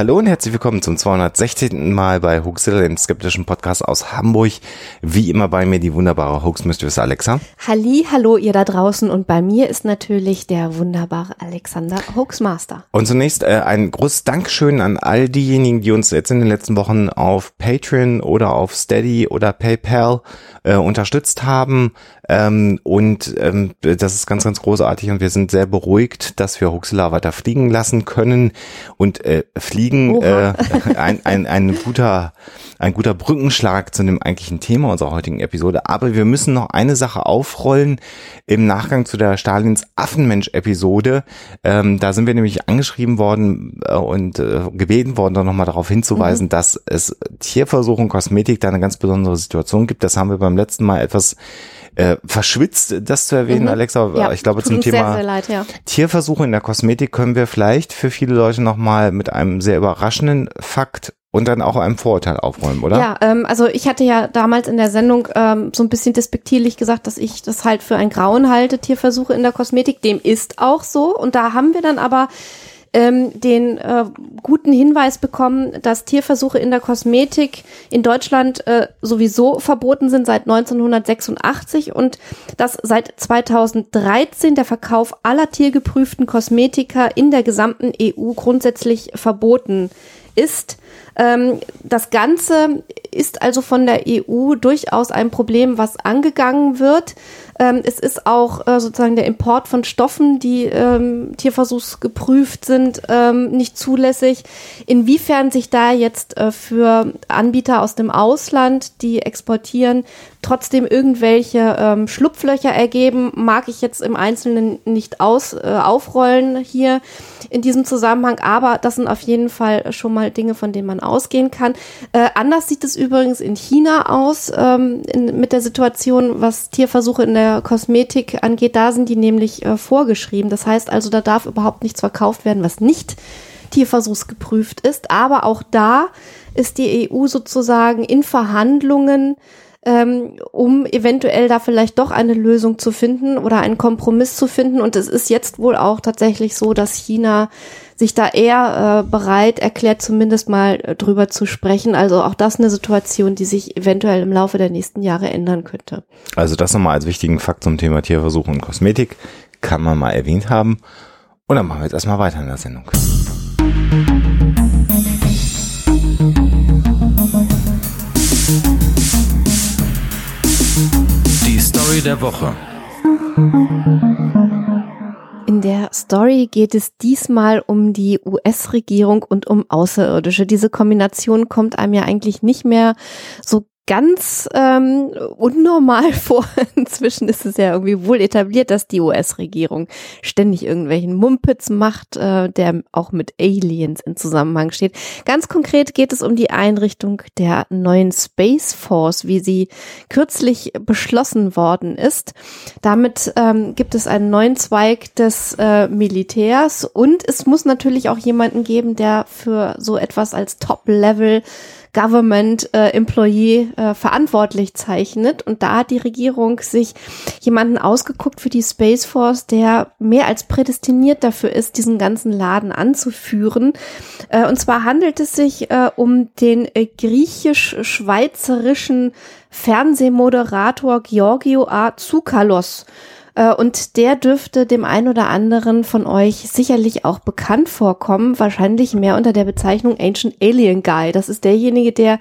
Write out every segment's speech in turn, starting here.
Hallo und herzlich willkommen zum 216. Mal bei Hoaxilla, dem skeptischen Podcast aus Hamburg. Wie immer bei mir die wunderbare Hoax Mistress Alexa. Halli, hallo ihr da draußen und bei mir ist natürlich der wunderbare Alexander Hoaxmaster. Und zunächst äh, ein großes Dankeschön an all diejenigen, die uns jetzt in den letzten Wochen auf Patreon oder auf Steady oder PayPal äh, unterstützt haben. Ähm, und ähm, das ist ganz, ganz großartig und wir sind sehr beruhigt, dass wir Hoaxilla weiter fliegen lassen können und äh, fliegen äh, ein, ein, ein guter ein guter Brückenschlag zu dem eigentlichen Thema unserer heutigen Episode. Aber wir müssen noch eine Sache aufrollen im Nachgang zu der Stalins Affenmensch-Episode. Ähm, da sind wir nämlich angeschrieben worden äh, und äh, gebeten worden, da nochmal darauf hinzuweisen, mhm. dass es Tierversuche und Kosmetik da eine ganz besondere Situation gibt. Das haben wir beim letzten Mal etwas äh, verschwitzt, das zu erwähnen, mhm. Alexa. Ja, ich glaube, zum Thema sehr, sehr leid, ja. Tierversuche in der Kosmetik können wir vielleicht für viele Leute nochmal mit einem sehr überraschenden Fakt und dann auch einem Vorurteil aufräumen, oder? Ja, ähm, also ich hatte ja damals in der Sendung ähm, so ein bisschen despektierlich gesagt, dass ich das halt für ein Grauen halte, Tierversuche in der Kosmetik. Dem ist auch so. Und da haben wir dann aber ähm, den äh, guten Hinweis bekommen, dass Tierversuche in der Kosmetik in Deutschland äh, sowieso verboten sind seit 1986 und dass seit 2013 der Verkauf aller tiergeprüften Kosmetika in der gesamten EU grundsätzlich verboten ist. Ähm, das Ganze ist also von der EU durchaus ein Problem, was angegangen wird. Ähm, es ist auch äh, sozusagen der Import von Stoffen, die ähm, tierversuchsgeprüft sind, nicht zulässig. Inwiefern sich da jetzt äh, für Anbieter aus dem Ausland, die exportieren, trotzdem irgendwelche Schlupflöcher ergeben, mag ich jetzt im Einzelnen nicht aus, äh, aufrollen hier in diesem Zusammenhang, aber das sind auf jeden Fall schon mal Dinge, von denen man ausgehen kann. Äh, anders sieht es übrigens in China aus ähm, in, mit der Situation, was Tierversuche in der Kosmetik angeht. Da sind die nämlich äh, vorgeschrieben. Das heißt also, da darf überhaupt nichts verkauft werden, was nicht tierversuchsgeprüft ist. Aber auch da ist die EU sozusagen in Verhandlungen ähm, um eventuell da vielleicht doch eine Lösung zu finden oder einen Kompromiss zu finden. Und es ist jetzt wohl auch tatsächlich so, dass China sich da eher äh, bereit erklärt, zumindest mal äh, drüber zu sprechen. Also auch das eine Situation, die sich eventuell im Laufe der nächsten Jahre ändern könnte. Also das nochmal als wichtigen Fakt zum Thema Tierversuche und Kosmetik kann man mal erwähnt haben. Und dann machen wir jetzt erstmal weiter in der Sendung. Der Woche. In der Story geht es diesmal um die US-Regierung und um Außerirdische. Diese Kombination kommt einem ja eigentlich nicht mehr so ganz ähm, unnormal vor. Inzwischen ist es ja irgendwie wohl etabliert, dass die US-Regierung ständig irgendwelchen Mumpitz macht, äh, der auch mit Aliens in Zusammenhang steht. Ganz konkret geht es um die Einrichtung der neuen Space Force, wie sie kürzlich beschlossen worden ist. Damit ähm, gibt es einen neuen Zweig des äh, Militärs und es muss natürlich auch jemanden geben, der für so etwas als Top-Level Government äh, Employee äh, verantwortlich zeichnet. Und da hat die Regierung sich jemanden ausgeguckt für die Space Force, der mehr als prädestiniert dafür ist, diesen ganzen Laden anzuführen. Äh, und zwar handelt es sich äh, um den äh, griechisch-schweizerischen Fernsehmoderator Georgio A. Tsoukalos. Äh, und der dürfte dem einen oder anderen von euch sicherlich auch bekannt vorkommen, wahrscheinlich mehr unter der Bezeichnung Ancient Alien Guy. Das ist derjenige, der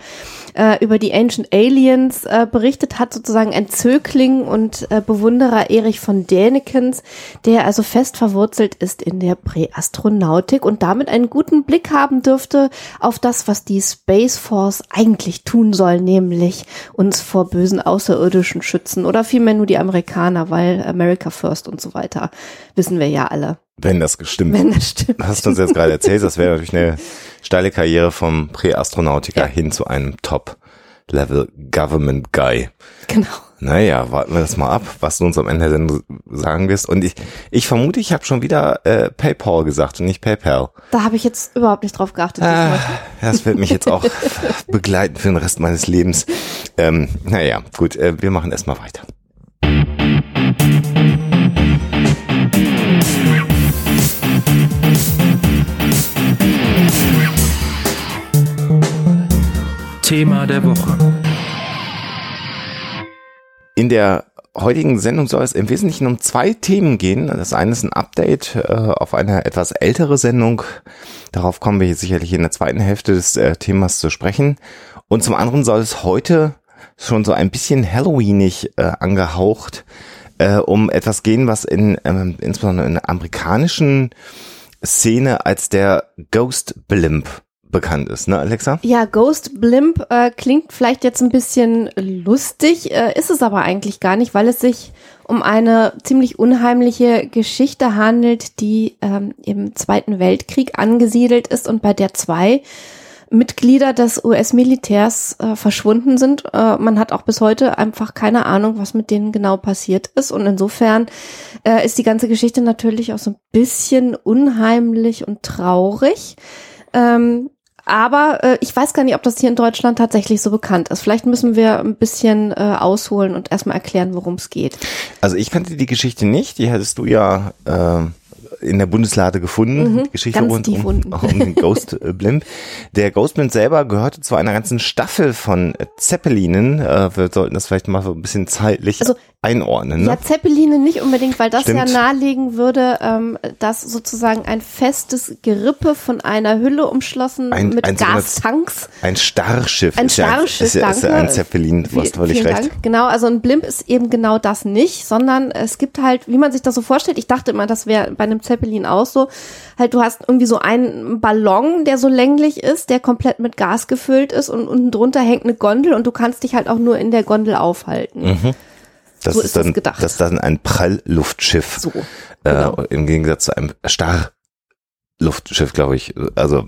äh, über die Ancient Aliens äh, berichtet hat, sozusagen ein Zögling und äh, Bewunderer Erich von Dänekens, der also fest verwurzelt ist in der Präastronautik und damit einen guten Blick haben dürfte auf das, was die Space Force eigentlich tun soll, nämlich uns vor bösen Außerirdischen schützen oder vielmehr nur die Amerikaner, weil America First und so weiter, wissen wir ja alle. Wenn das gestimmt. Wenn das stimmt. Hast du uns jetzt gerade erzählt, das wäre natürlich eine steile Karriere vom Präastronautiker ja. hin zu einem Top-Level Government Guy. Genau. Naja, warten wir das mal ab, was du uns am Ende denn sagen wirst. Und ich, ich vermute, ich habe schon wieder äh, PayPal gesagt und nicht PayPal. Da habe ich jetzt überhaupt nicht drauf geachtet. Ah, das wird mich jetzt auch begleiten für den Rest meines Lebens. Ähm, naja, gut, äh, wir machen erstmal weiter. Thema der Woche. In der heutigen Sendung soll es im Wesentlichen um zwei Themen gehen. Das eine ist ein Update äh, auf eine etwas ältere Sendung. Darauf kommen wir sicherlich in der zweiten Hälfte des äh, Themas zu sprechen. Und zum anderen soll es heute schon so ein bisschen Halloweenig äh, angehaucht äh, um etwas gehen, was in ähm, insbesondere in der amerikanischen Szene als der Ghost Blimp bekannt ist, ne, Alexa? Ja, Ghost Blimp äh, klingt vielleicht jetzt ein bisschen lustig, äh, ist es aber eigentlich gar nicht, weil es sich um eine ziemlich unheimliche Geschichte handelt, die ähm, im Zweiten Weltkrieg angesiedelt ist und bei der zwei Mitglieder des US-Militärs äh, verschwunden sind. Äh, man hat auch bis heute einfach keine Ahnung, was mit denen genau passiert ist. Und insofern äh, ist die ganze Geschichte natürlich auch so ein bisschen unheimlich und traurig. Ähm, aber äh, ich weiß gar nicht, ob das hier in Deutschland tatsächlich so bekannt ist. Vielleicht müssen wir ein bisschen äh, ausholen und erstmal erklären, worum es geht. Also ich kannte die Geschichte nicht, die hattest du ja äh, in der Bundeslade gefunden, Mhm, die Geschichte rund um, um den Ghost äh, Blimp. Der Ghost Blimp selber gehörte zu einer ganzen Staffel von äh, Zeppelinen. Äh, wir sollten das vielleicht mal so ein bisschen zeitlich Also, einordnen. Ne? Ja, Zeppeline nicht unbedingt, weil das Stimmt. ja nahelegen würde, ähm, dass sozusagen ein festes Gerippe von einer Hülle umschlossen Ein- mit ein Gastanks. Ein Starrschiff. Ein ist ja ist ja, ist ja ein Zeppelin, du hast völlig recht. Dank. Genau, also ein Blimp ist eben genau das nicht, sondern es gibt halt, wie man sich das so vorstellt, ich dachte immer, das wäre bei einem Zeppelin auch so, halt du hast irgendwie so einen Ballon, der so länglich ist, der komplett mit Gas gefüllt ist und unten drunter hängt eine Gondel und du kannst dich halt auch nur in der Gondel aufhalten. Das So ist ist das dann, gedacht. Das ist dann ein Prallluftschiff. So, genau. äh, Im Gegensatz zu einem Luftschiff, glaube ich. Also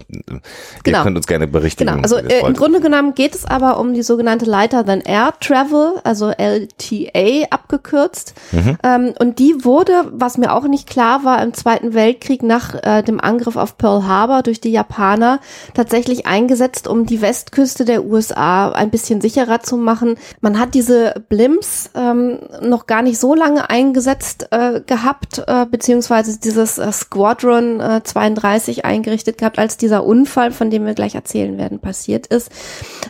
genau. ihr könnt uns gerne berichten. Genau, also äh, im Grunde genommen geht es aber um die sogenannte Lighter Than Air Travel, also LTA abgekürzt. Mhm. Ähm, und die wurde, was mir auch nicht klar war, im Zweiten Weltkrieg nach äh, dem Angriff auf Pearl Harbor durch die Japaner tatsächlich eingesetzt, um die Westküste der USA ein bisschen sicherer zu machen. Man hat diese Blimps ähm, noch gar nicht so lange eingesetzt äh, gehabt, äh, beziehungsweise dieses äh, Squadron äh, 32 1938 eingerichtet gehabt, als dieser Unfall, von dem wir gleich erzählen werden, passiert ist.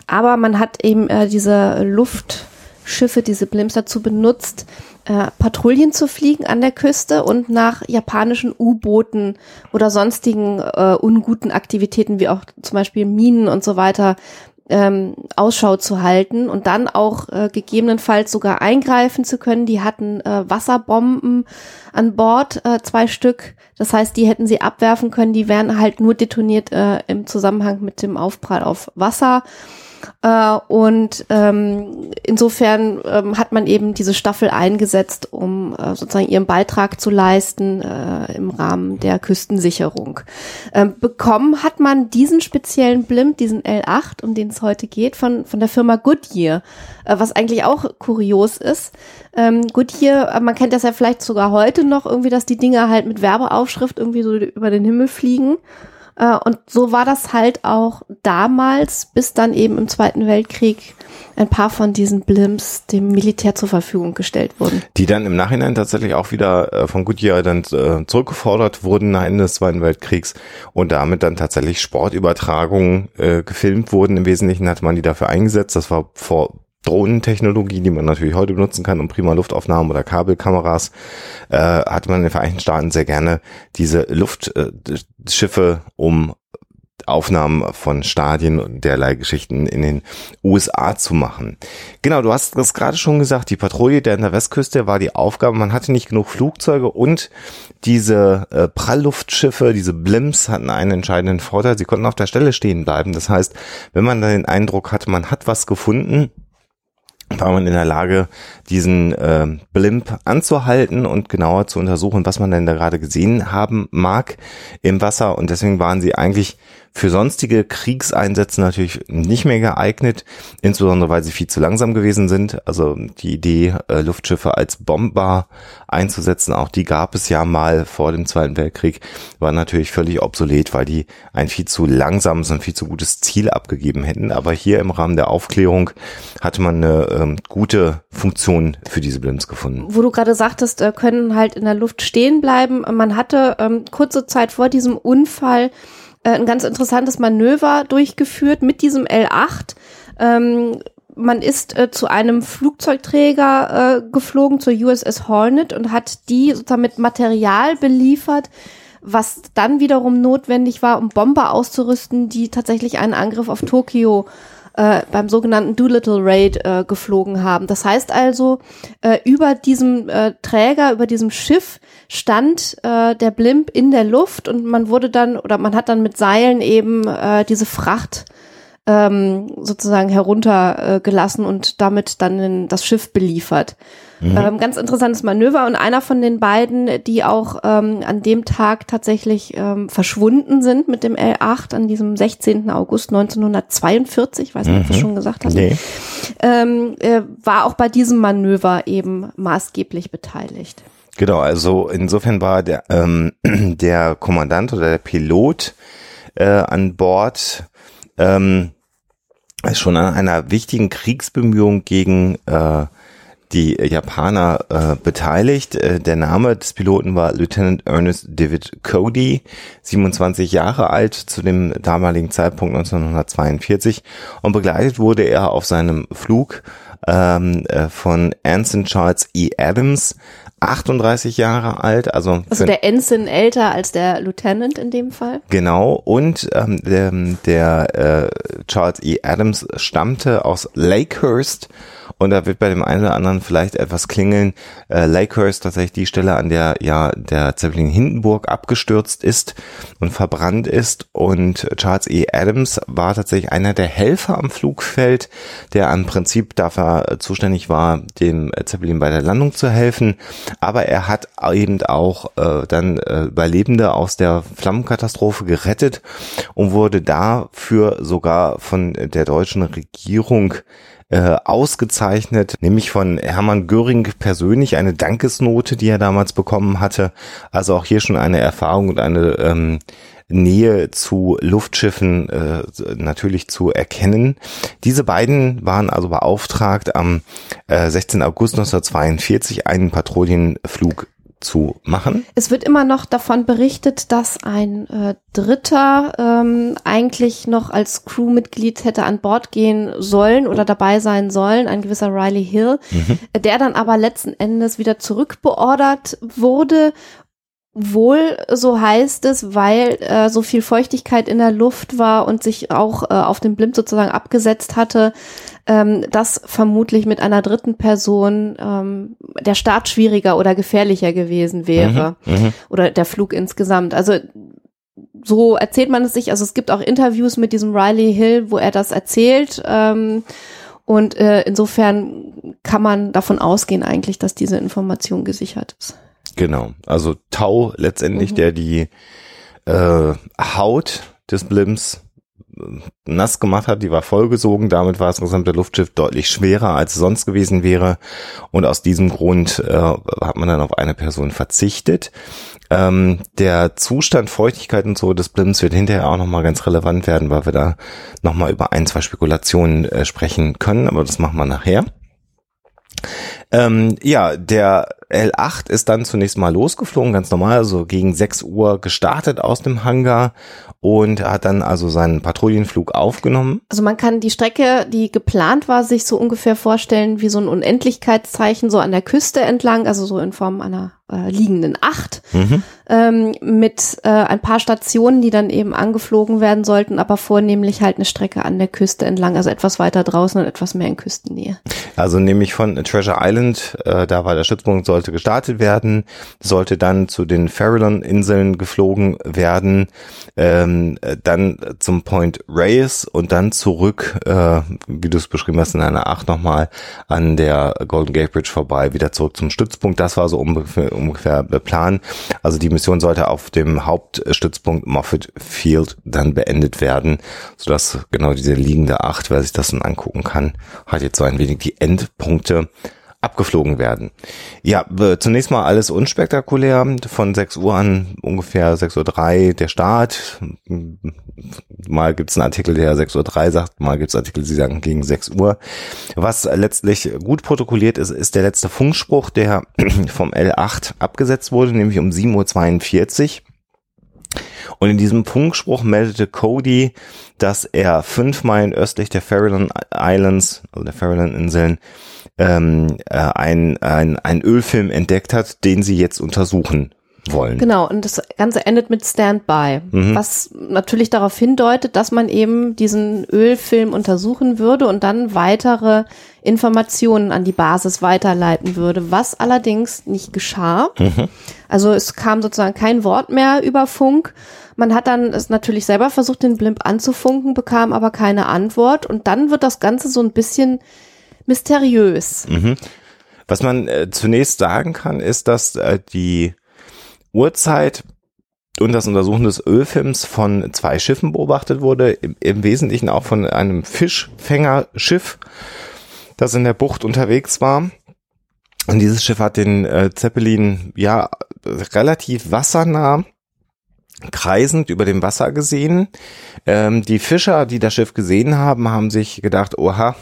Aber man hat eben äh, diese Luftschiffe, diese Blimps dazu benutzt, äh, Patrouillen zu fliegen an der Küste und nach japanischen U-Booten oder sonstigen äh, unguten Aktivitäten wie auch zum Beispiel Minen und so weiter ähm, Ausschau zu halten und dann auch äh, gegebenenfalls sogar eingreifen zu können. Die hatten äh, Wasserbomben an Bord, äh, zwei Stück. Das heißt, die hätten sie abwerfen können. Die wären halt nur detoniert äh, im Zusammenhang mit dem Aufprall auf Wasser. Äh, und ähm, insofern ähm, hat man eben diese Staffel eingesetzt, um äh, sozusagen ihren Beitrag zu leisten äh, im Rahmen der Küstensicherung. Ähm, bekommen hat man diesen speziellen Blimp, diesen L8, um den es heute geht, von, von der Firma Goodyear, äh, was eigentlich auch kurios ist. Ähm, Goodyear, äh, man kennt das ja vielleicht sogar heute noch irgendwie, dass die Dinger halt mit Werbeaufschrift irgendwie so über den Himmel fliegen. Äh, Und so war das halt auch damals, bis dann eben im Zweiten Weltkrieg ein paar von diesen Blimps dem Militär zur Verfügung gestellt wurden. Die dann im Nachhinein tatsächlich auch wieder äh, von Goodyear dann äh, zurückgefordert wurden nach Ende des Zweiten Weltkriegs und damit dann tatsächlich Sportübertragungen äh, gefilmt wurden. Im Wesentlichen hatte man die dafür eingesetzt. Das war vor Drohnentechnologie, die man natürlich heute benutzen kann, um prima Luftaufnahmen oder Kabelkameras, äh, hat man in den Vereinigten Staaten sehr gerne diese Luftschiffe, um Aufnahmen von Stadien und derlei Geschichten in den USA zu machen. Genau, du hast das gerade schon gesagt, die Patrouille der an der Westküste war die Aufgabe, man hatte nicht genug Flugzeuge und diese äh, Prallluftschiffe, diese Blimps hatten einen entscheidenden Vorteil, sie konnten auf der Stelle stehen bleiben. Das heißt, wenn man dann den Eindruck hatte, man hat was gefunden, war man in der Lage, diesen äh, Blimp anzuhalten und genauer zu untersuchen, was man denn da gerade gesehen haben mag im Wasser. Und deswegen waren sie eigentlich für sonstige Kriegseinsätze natürlich nicht mehr geeignet, insbesondere weil sie viel zu langsam gewesen sind. Also die Idee, äh, Luftschiffe als Bomber einzusetzen, auch die gab es ja mal vor dem Zweiten Weltkrieg, war natürlich völlig obsolet, weil die ein viel zu langsames und viel zu gutes Ziel abgegeben hätten. Aber hier im Rahmen der Aufklärung hatte man eine ähm, gute Funktion für diese Blimps gefunden. Wo du gerade sagtest, äh, können halt in der Luft stehen bleiben. Man hatte ähm, kurze Zeit vor diesem Unfall äh, ein ganz interessantes Manöver durchgeführt mit diesem L8. Ähm, man ist äh, zu einem Flugzeugträger äh, geflogen, zur USS Hornet und hat die sozusagen mit Material beliefert, was dann wiederum notwendig war, um Bomber auszurüsten, die tatsächlich einen Angriff auf Tokio äh, beim sogenannten Doolittle Raid äh, geflogen haben. Das heißt also, äh, über diesem äh, Träger, über diesem Schiff stand äh, der Blimp in der Luft und man wurde dann oder man hat dann mit Seilen eben äh, diese Fracht ähm, sozusagen heruntergelassen äh, und damit dann in das Schiff beliefert. Mhm. Ähm, ganz interessantes Manöver und einer von den beiden, die auch ähm, an dem Tag tatsächlich ähm, verschwunden sind mit dem L8 an diesem 16. August 1942, weiß nicht, mhm. ob du schon gesagt hast, nee. ähm, äh, war auch bei diesem Manöver eben maßgeblich beteiligt. Genau, also insofern war der, ähm, der Kommandant oder der Pilot äh, an Bord ähm, schon an einer wichtigen Kriegsbemühung gegen äh, die Japaner äh, beteiligt. Äh, der Name des Piloten war Lieutenant Ernest David Cody, 27 Jahre alt zu dem damaligen Zeitpunkt 1942 und begleitet wurde er auf seinem Flug ähm, äh, von Anson Charles E. Adams, 38 Jahre alt, also also der Ensign älter als der Lieutenant in dem Fall. Genau und ähm, der, der äh, Charles E. Adams stammte aus Lakehurst und da wird bei dem einen oder anderen vielleicht etwas klingeln. Äh, Lakehurst tatsächlich die Stelle, an der ja der Zeppelin Hindenburg abgestürzt ist und verbrannt ist. Und Charles E. Adams war tatsächlich einer der Helfer am Flugfeld, der am Prinzip dafür zuständig war, dem Zeppelin bei der Landung zu helfen. Aber er hat eben auch äh, dann äh, Überlebende aus der Flammenkatastrophe gerettet und wurde dafür sogar von der deutschen Regierung äh, ausgezeichnet, nämlich von Hermann Göring persönlich eine Dankesnote, die er damals bekommen hatte. Also auch hier schon eine Erfahrung und eine ähm, Nähe zu Luftschiffen äh, natürlich zu erkennen. Diese beiden waren also beauftragt, am äh, 16. August 1942 einen Patrouillenflug zu machen. Es wird immer noch davon berichtet, dass ein äh, Dritter ähm, eigentlich noch als Crewmitglied hätte an Bord gehen sollen oder dabei sein sollen, ein gewisser Riley Hill, mhm. der dann aber letzten Endes wieder zurückbeordert wurde Wohl, so heißt es, weil äh, so viel Feuchtigkeit in der Luft war und sich auch äh, auf dem Blimp sozusagen abgesetzt hatte, ähm, dass vermutlich mit einer dritten Person ähm, der Start schwieriger oder gefährlicher gewesen wäre mhm, mhm, oder der Flug insgesamt. Also so erzählt man es sich. Also es gibt auch Interviews mit diesem Riley Hill, wo er das erzählt. Ähm, und äh, insofern kann man davon ausgehen eigentlich, dass diese Information gesichert ist. Genau, also Tau letztendlich, mhm. der die äh, Haut des Blimps äh, nass gemacht hat, die war vollgesogen, damit war das gesamte Luftschiff deutlich schwerer als es sonst gewesen wäre und aus diesem Grund äh, hat man dann auf eine Person verzichtet. Ähm, der Zustand, Feuchtigkeit und so des Blimps wird hinterher auch nochmal ganz relevant werden, weil wir da nochmal über ein, zwei Spekulationen äh, sprechen können, aber das machen wir nachher. Ähm, ja, der L8 ist dann zunächst mal losgeflogen, ganz normal, also gegen 6 Uhr gestartet aus dem Hangar und hat dann also seinen Patrouillenflug aufgenommen. Also man kann die Strecke, die geplant war, sich so ungefähr vorstellen wie so ein Unendlichkeitszeichen so an der Küste entlang, also so in Form einer äh, liegenden Acht mhm. ähm, mit äh, ein paar Stationen, die dann eben angeflogen werden sollten, aber vornehmlich halt eine Strecke an der Küste entlang, also etwas weiter draußen und etwas mehr in Küstennähe. Also nämlich von Treasure Island, äh, da war der Stützpunkt, sollte gestartet werden, sollte dann zu den Farallon-Inseln geflogen werden, ähm, dann zum Point Reyes und dann zurück, äh, wie du es beschrieben hast, in einer Acht nochmal an der Golden Gate Bridge vorbei, wieder zurück zum Stützpunkt. Das war so ungefähr ungefähr planen. Also die Mission sollte auf dem Hauptstützpunkt Moffett Field dann beendet werden, sodass genau diese liegende Acht, wer sich das dann angucken kann, hat jetzt so ein wenig die Endpunkte abgeflogen werden. Ja, zunächst mal alles unspektakulär. Von 6 Uhr an ungefähr 6.03 Uhr der Start. Mal gibt's einen Artikel, der 6.03 Uhr sagt, mal gibt's Artikel, die sagen gegen 6 Uhr. Was letztlich gut protokolliert ist, ist der letzte Funkspruch, der vom L8 abgesetzt wurde, nämlich um 7.42 Uhr. Und in diesem Funkspruch meldete Cody, dass er fünf Meilen östlich der Farallon Islands, also der Farallon Inseln, ähm, äh, ein, ein, ein Ölfilm entdeckt hat, den sie jetzt untersuchen wollen. Genau, und das Ganze endet mit Standby, mhm. was natürlich darauf hindeutet, dass man eben diesen Ölfilm untersuchen würde und dann weitere Informationen an die Basis weiterleiten würde, was allerdings nicht geschah. Mhm. Also es kam sozusagen kein Wort mehr über Funk. Man hat dann es natürlich selber versucht, den Blimp anzufunken, bekam aber keine Antwort und dann wird das Ganze so ein bisschen mysteriös. Mhm. Was man äh, zunächst sagen kann, ist, dass äh, die Uhrzeit und das Untersuchen des Ölfilms von zwei Schiffen beobachtet wurde, im, im Wesentlichen auch von einem Fischfängerschiff, das in der Bucht unterwegs war. Und dieses Schiff hat den äh, Zeppelin ja relativ wassernah kreisend über dem Wasser gesehen. Ähm, die Fischer, die das Schiff gesehen haben, haben sich gedacht, oha,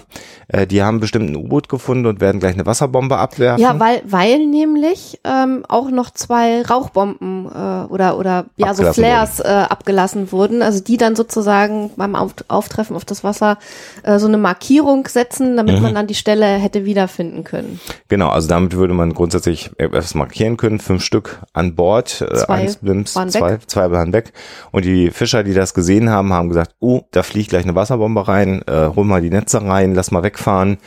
äh, die haben bestimmt ein U-Boot gefunden und werden gleich eine Wasserbombe abwerfen. Ja, weil, weil nämlich ähm, auch noch zwei Rauchbomben äh, oder, oder ja, so Flares äh, abgelassen wurden, also die dann sozusagen beim auf Auftreffen auf das Wasser äh, so eine Markierung setzen, damit mhm. man dann die Stelle hätte wiederfinden können. Genau, also damit würde man grundsätzlich etwas markieren können, fünf Stück an Bord, äh, zwei eines Blimps, zwei, zwei waren weg. Und die Fischer, die das gesehen haben, haben gesagt, oh, da fliegt gleich eine Wasserbombe rein, äh, hol mal die Netze rein, lass mal wegfahren.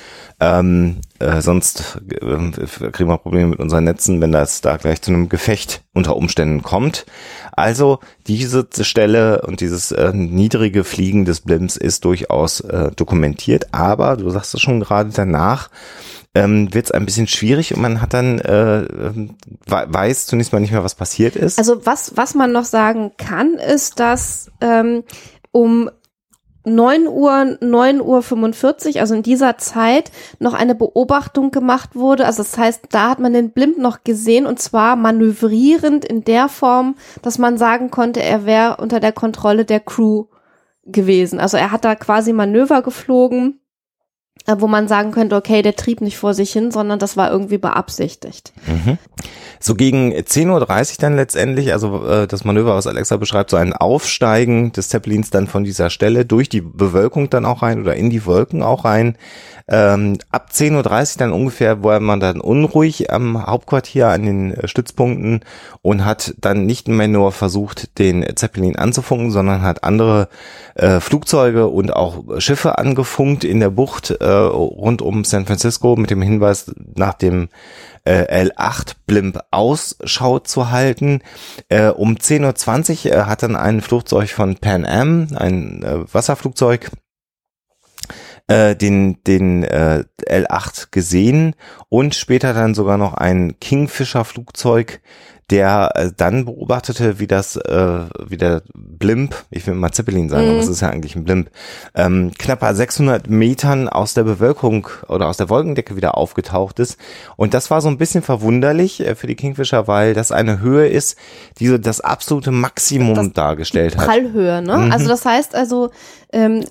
Ähm, äh, sonst äh, kriegen wir Probleme mit unseren Netzen, wenn das da gleich zu einem Gefecht unter Umständen kommt. Also diese Stelle und dieses äh, niedrige Fliegen des Blimps ist durchaus äh, dokumentiert, aber du sagst es schon gerade danach, ähm, wird es ein bisschen schwierig und man hat dann äh, ähm, weiß zunächst mal nicht mehr, was passiert ist. Also was was man noch sagen kann, ist, dass ähm, um 9 Uhr, 9 Uhr 45, also in dieser Zeit noch eine Beobachtung gemacht wurde. Also das heißt, da hat man den Blimp noch gesehen und zwar manövrierend in der Form, dass man sagen konnte, er wäre unter der Kontrolle der Crew gewesen. Also er hat da quasi Manöver geflogen wo man sagen könnte, okay, der trieb nicht vor sich hin, sondern das war irgendwie beabsichtigt. Mhm. So gegen 10.30 Uhr dann letztendlich, also äh, das Manöver, was Alexa beschreibt, so ein Aufsteigen des Zeppelins dann von dieser Stelle durch die Bewölkung dann auch rein oder in die Wolken auch rein. Ähm, ab 10.30 Uhr dann ungefähr war man dann unruhig am Hauptquartier an den äh, Stützpunkten und hat dann nicht mehr nur versucht, den Zeppelin anzufunken, sondern hat andere äh, Flugzeuge und auch Schiffe angefunkt in der Bucht äh, rund um San Francisco mit dem Hinweis nach dem äh, L8 Blimp Ausschau zu halten. Äh, um 10.20 Uhr äh, hat dann ein Flugzeug von Pan Am, ein äh, Wasserflugzeug, äh, den, den äh, L8 gesehen und später dann sogar noch ein Kingfisher-Flugzeug, der äh, dann beobachtete, wie das, äh, wie der Blimp, ich will mal Zeppelin sagen, mhm. aber es ist ja eigentlich ein Blimp, ähm, knapp 600 Metern aus der Bewölkung oder aus der Wolkendecke wieder aufgetaucht ist. Und das war so ein bisschen verwunderlich äh, für die Kingfisher, weil das eine Höhe ist, die so das absolute Maximum das dargestellt hat. Prallhöhe, ne? Mhm. Also das heißt also, ähm,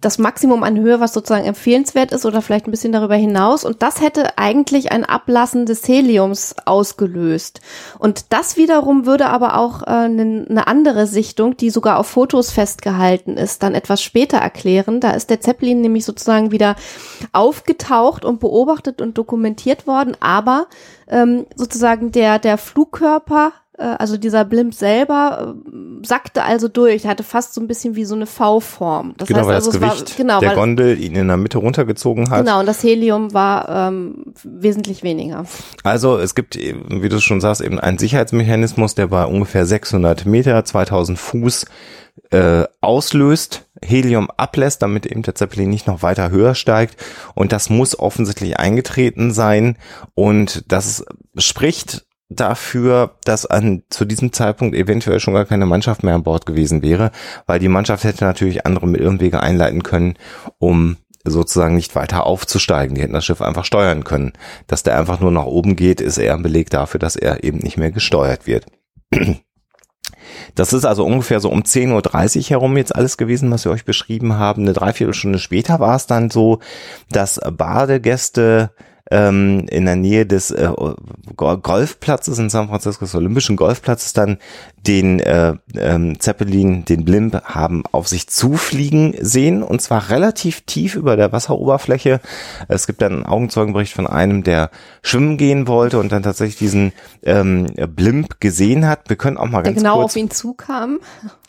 das Maximum an Höhe, was sozusagen empfehlenswert ist oder vielleicht ein bisschen darüber hinaus. Und das hätte eigentlich ein Ablassen des Heliums ausgelöst. Und das wiederum würde aber auch äh, eine, eine andere Sichtung, die sogar auf Fotos festgehalten ist, dann etwas später erklären. Da ist der Zeppelin nämlich sozusagen wieder aufgetaucht und beobachtet und dokumentiert worden, aber ähm, sozusagen der, der Flugkörper also dieser Blimp selber äh, sackte also durch, hatte fast so ein bisschen wie so eine V-Form. Das genau, heißt, weil also das Gewicht war, genau, der Gondel ihn in der Mitte runtergezogen hat. Genau, und das Helium war ähm, wesentlich weniger. Also es gibt, wie du schon sagst, eben einen Sicherheitsmechanismus, der bei ungefähr 600 Meter, 2000 Fuß äh, auslöst, Helium ablässt, damit eben der Zeppelin nicht noch weiter höher steigt. Und das muss offensichtlich eingetreten sein. Und das spricht dafür, dass an zu diesem Zeitpunkt eventuell schon gar keine Mannschaft mehr an Bord gewesen wäre, weil die Mannschaft hätte natürlich andere und Wege einleiten können, um sozusagen nicht weiter aufzusteigen. Die hätten das Schiff einfach steuern können. Dass der einfach nur nach oben geht, ist eher ein Beleg dafür, dass er eben nicht mehr gesteuert wird. Das ist also ungefähr so um 10.30 Uhr herum jetzt alles gewesen, was wir euch beschrieben haben. Eine Dreiviertelstunde später war es dann so, dass Badegäste ähm, in der Nähe des äh, Golfplatzes in San Francisco, des Olympischen Golfplatzes, dann den äh, ähm, Zeppelin, den Blimp haben auf sich zufliegen sehen und zwar relativ tief über der Wasseroberfläche. Es gibt dann einen Augenzeugenbericht von einem, der schwimmen gehen wollte und dann tatsächlich diesen ähm, Blimp gesehen hat. Wir können auch mal ganz der genau kurz auf ihn zukam.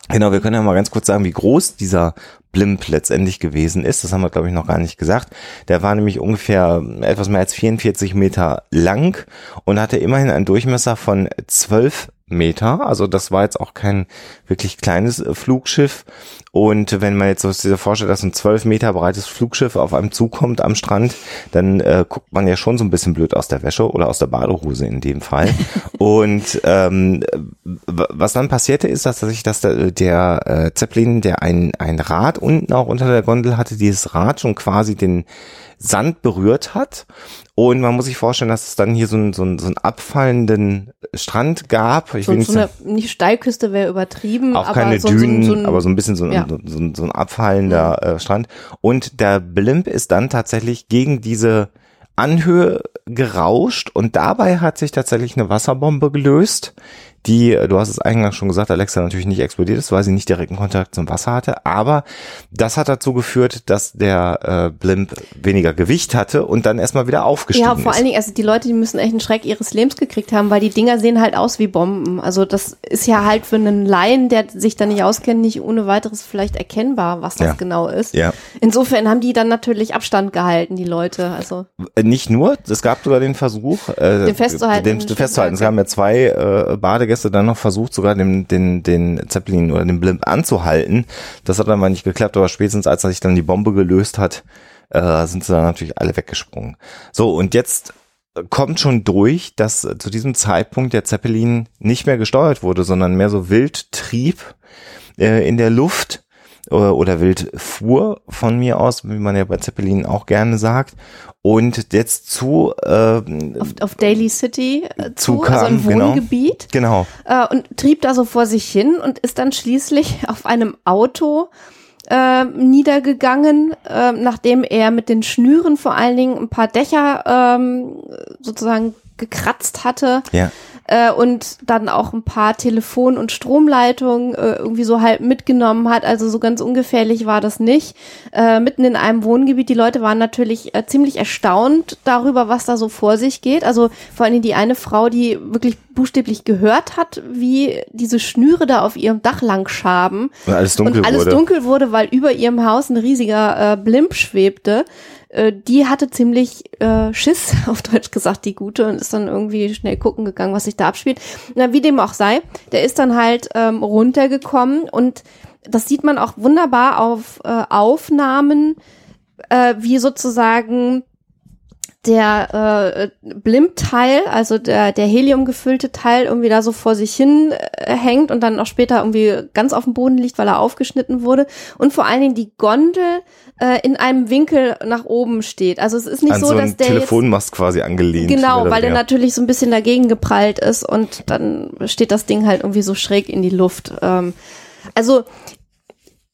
Genau, wir können ja mal ganz kurz sagen, wie groß dieser Blimp letztendlich gewesen ist. Das haben wir, glaube ich, noch gar nicht gesagt. Der war nämlich ungefähr etwas mehr als 44 Meter lang und hatte immerhin einen Durchmesser von 12 Meter. Also das war jetzt auch kein wirklich kleines äh, Flugschiff. Und wenn man jetzt so sich vorstellt, dass ein 12 Meter breites Flugschiff auf einem zukommt am Strand, dann äh, guckt man ja schon so ein bisschen blöd aus der Wäsche oder aus der Badehose in dem Fall. und ähm, was dann passierte, ist, dass sich dass der, der äh, Zeppelin, der ein, ein Rad unten auch unter der Gondel hatte, dieses Rad schon quasi den Sand berührt hat. Und man muss sich vorstellen, dass es dann hier so einen, so einen, so einen abfallenden Strand gab. Ich So, will nicht so eine, nicht Steilküste wäre übertrieben, auch aber keine so, Dünen, so, so ein, aber so ein bisschen so ein, ja. so, so, ein- so ein abfallender äh, Strand. Und der Blimp ist dann tatsächlich gegen diese Anhöhe gerauscht und dabei hat sich tatsächlich eine Wasserbombe gelöst, die, äh, du hast es eingangs schon gesagt, Alexa natürlich nicht explodiert ist, weil sie nicht direkten Kontakt zum Wasser hatte, aber das hat dazu geführt, dass der äh, Blimp weniger Gewicht hatte und dann erstmal wieder aufgestiegen Ja, vor ist. allen Dingen, also die Leute, die müssen echt einen Schreck ihres Lebens gekriegt haben, weil die Dinger sehen halt aus wie Bomben. Also das ist ja halt für einen Laien, der sich da nicht auskennt, nicht ohne weiteres vielleicht erkennbar, was das Ja. genau ist. Ja. Insofern haben die dann natürlich Abstand gehalten, die Leute. Also Nicht nur, es gab sogar den Versuch, äh, Den festzuhalten. Den, den festzuhalten. Es haben ja zwei äh, Badegäste dann noch versucht, sogar den, den, den Zeppelin oder den Blimp anzuhalten. Das hat dann mal nicht geklappt, aber spätestens als sich dann die Bombe gelöst hat, äh, sind sie dann natürlich alle weggesprungen. So, und jetzt kommt schon durch, dass zu diesem Zeitpunkt der Zeppelin nicht mehr gesteuert wurde, sondern mehr so wild trieb äh, in der Luft oder wild fuhr von mir aus, wie man ja bei Zeppelin auch gerne sagt. Und jetzt zu, äh, auf, auf Daily City äh, zu, Zukam, also ein genau. Wohngebiet. genau, äh, und trieb da so vor sich hin und ist dann schließlich auf einem Auto äh, niedergegangen, äh, nachdem er mit den Schnüren vor allen Dingen ein paar Dächer ähm, sozusagen gekratzt hatte ja. Äh, und dann auch ein paar Telefon- und Stromleitungen äh, irgendwie so halb mitgenommen hat. Also so ganz ungefährlich war das nicht. Äh, mitten in einem Wohngebiet. Die Leute waren natürlich äh, ziemlich erstaunt darüber, was da so vor sich geht. Also vor allen Dingen die eine Frau, die wirklich buchstäblich gehört hat, wie diese Schnüre da auf ihrem Dach lang schaben. Und alles dunkel und alles wurde. dunkel wurde, weil über ihrem Haus ein riesiger äh, Blimp schwebte. Äh, die hatte ziemlich äh, Schiss, auf Deutsch gesagt, die Gute, und ist dann irgendwie schnell gucken gegangen, was sich da abspielt. Na, wie dem auch sei, der ist dann halt ähm, runtergekommen und das sieht man auch wunderbar auf äh, Aufnahmen, äh, wie sozusagen der äh, Blimp-Teil, also der, der Helium gefüllte Teil irgendwie da so vor sich hin äh, hängt und dann auch später irgendwie ganz auf dem Boden liegt, weil er aufgeschnitten wurde und vor allen Dingen die Gondel äh, in einem Winkel nach oben steht. Also es ist nicht An so, so dass der jetzt Telefonmast quasi angelehnt. Genau, weil der natürlich so ein bisschen dagegen geprallt ist und dann steht das Ding halt irgendwie so schräg in die Luft. Ähm, also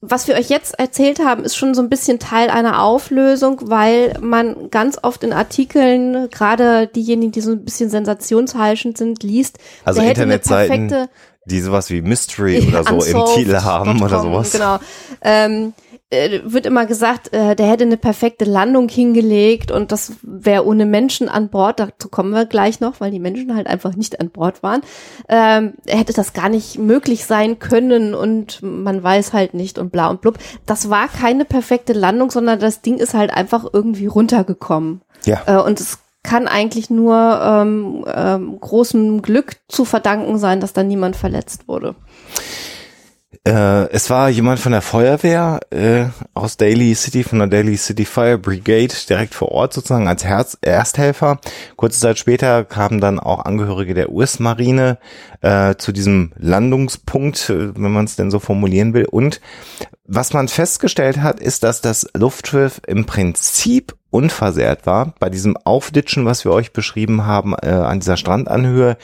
was wir euch jetzt erzählt haben, ist schon so ein bisschen Teil einer Auflösung, weil man ganz oft in Artikeln, gerade diejenigen, die so ein bisschen sensationsheischend sind, liest, Also der Internetseiten, die sowas wie Mystery oder so im Titel haben oder sowas. Genau. Ähm, äh, wird immer gesagt, äh, der hätte eine perfekte Landung hingelegt und das wäre ohne Menschen an Bord. Dazu kommen wir gleich noch, weil die Menschen halt einfach nicht an Bord waren. Ähm, hätte das gar nicht möglich sein können und man weiß halt nicht und bla und blub. Das war keine perfekte Landung, sondern das Ding ist halt einfach irgendwie runtergekommen. Ja. Äh, und es kann eigentlich nur ähm, ähm, großem Glück zu verdanken sein, dass da niemand verletzt wurde. Äh, es war jemand von der Feuerwehr äh, aus Daly City, von der Daly City Fire Brigade, direkt vor Ort sozusagen als Herz Ersthelfer. Kurze Zeit später kamen dann auch Angehörige der US-Marine äh, zu diesem Landungspunkt, äh, wenn man es denn so formulieren will. Und was man festgestellt hat, ist, dass das Luftschiff im Prinzip unversehrt war. Bei diesem Aufditschen, was wir euch beschrieben haben, äh, an dieser Strandanhöhe,